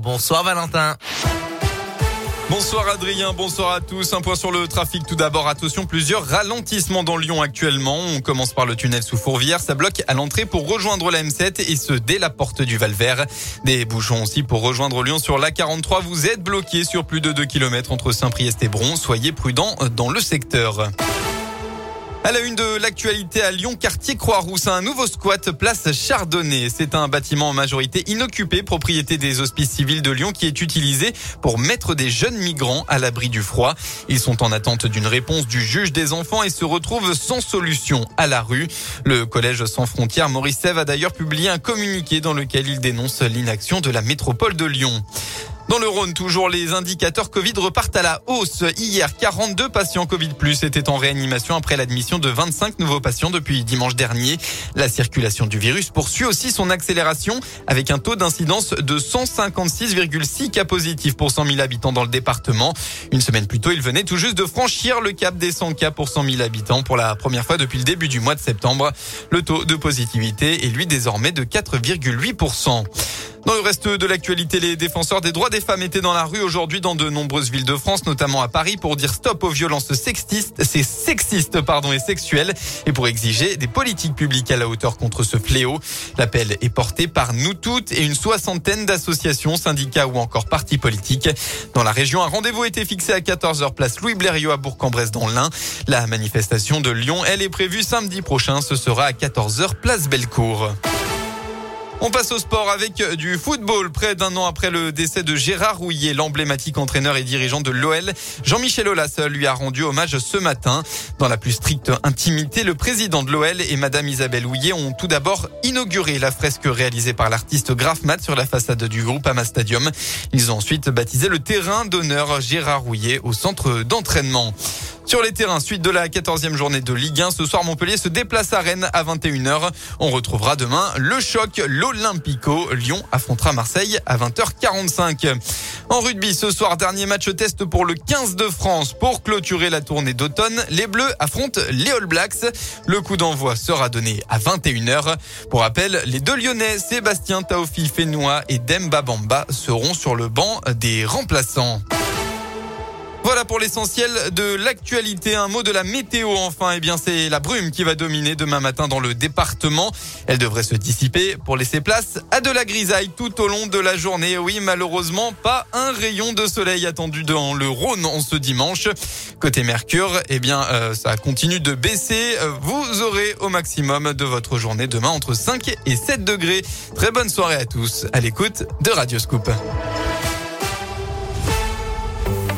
Bonsoir Valentin. Bonsoir Adrien, bonsoir à tous. Un point sur le trafic tout d'abord. Attention, plusieurs ralentissements dans Lyon actuellement. On commence par le tunnel sous Fourvière. Ça bloque à l'entrée pour rejoindre la M7 et ce dès la porte du Valvert. Des bouchons aussi pour rejoindre Lyon sur la 43. Vous êtes bloqué sur plus de 2 km entre Saint-Priest et Bron. Soyez prudents dans le secteur. À la une de l'actualité à Lyon, quartier Croix-Rousse, un nouveau squat place Chardonnay. C'est un bâtiment en majorité inoccupé, propriété des hospices civils de Lyon, qui est utilisé pour mettre des jeunes migrants à l'abri du froid. Ils sont en attente d'une réponse du juge des enfants et se retrouvent sans solution à la rue. Le collège sans frontières Maurice a d'ailleurs publié un communiqué dans lequel il dénonce l'inaction de la métropole de Lyon. Dans le Rhône, toujours les indicateurs Covid repartent à la hausse. Hier, 42 patients Covid plus étaient en réanimation après l'admission de 25 nouveaux patients depuis dimanche dernier. La circulation du virus poursuit aussi son accélération avec un taux d'incidence de 156,6 cas positifs pour 100 000 habitants dans le département. Une semaine plus tôt, il venait tout juste de franchir le cap des 100 cas pour 100 000 habitants pour la première fois depuis le début du mois de septembre. Le taux de positivité est lui désormais de 4,8%. Dans le reste de l'actualité, les défenseurs des droits des femmes étaient dans la rue aujourd'hui dans de nombreuses villes de France, notamment à Paris, pour dire stop aux violences sexistes, c'est sexistes pardon et sexuelles, et pour exiger des politiques publiques à la hauteur contre ce fléau. L'appel est porté par nous toutes et une soixantaine d'associations, syndicats ou encore partis politiques. Dans la région, un rendez-vous a été fixé à 14h place Louis Blériot à Bourg-en-Bresse dans l'Ain. La manifestation de Lyon, elle est prévue samedi prochain. Ce sera à 14h place Bellecour. On passe au sport avec du football. Près d'un an après le décès de Gérard Rouillet, l'emblématique entraîneur et dirigeant de l'OL, Jean-Michel Aulas lui a rendu hommage ce matin. Dans la plus stricte intimité, le président de l'OL et Madame Isabelle Houillet ont tout d'abord inauguré la fresque réalisée par l'artiste Grafmat sur la façade du groupe Ama Stadium. Ils ont ensuite baptisé le terrain d'honneur Gérard Rouillet au centre d'entraînement. Sur les terrains, suite de la 14e journée de Ligue 1, ce soir Montpellier se déplace à Rennes à 21h. On retrouvera demain le choc, l'Olympico. Lyon affrontera Marseille à 20h45. En rugby, ce soir, dernier match test pour le 15 de France. Pour clôturer la tournée d'automne, les Bleus affrontent les All Blacks. Le coup d'envoi sera donné à 21h. Pour rappel, les deux Lyonnais, Sébastien Taofi Fenois et Demba Bamba seront sur le banc des remplaçants. Pour l'essentiel de l'actualité. Un mot de la météo enfin. Eh bien, c'est la brume qui va dominer demain matin dans le département. Elle devrait se dissiper pour laisser place à de la grisaille tout au long de la journée. Oui, malheureusement, pas un rayon de soleil attendu dans le Rhône en ce dimanche. Côté Mercure, eh bien, euh, ça continue de baisser. Vous aurez au maximum de votre journée demain entre 5 et 7 degrés. Très bonne soirée à tous à l'écoute de Radio Scoop.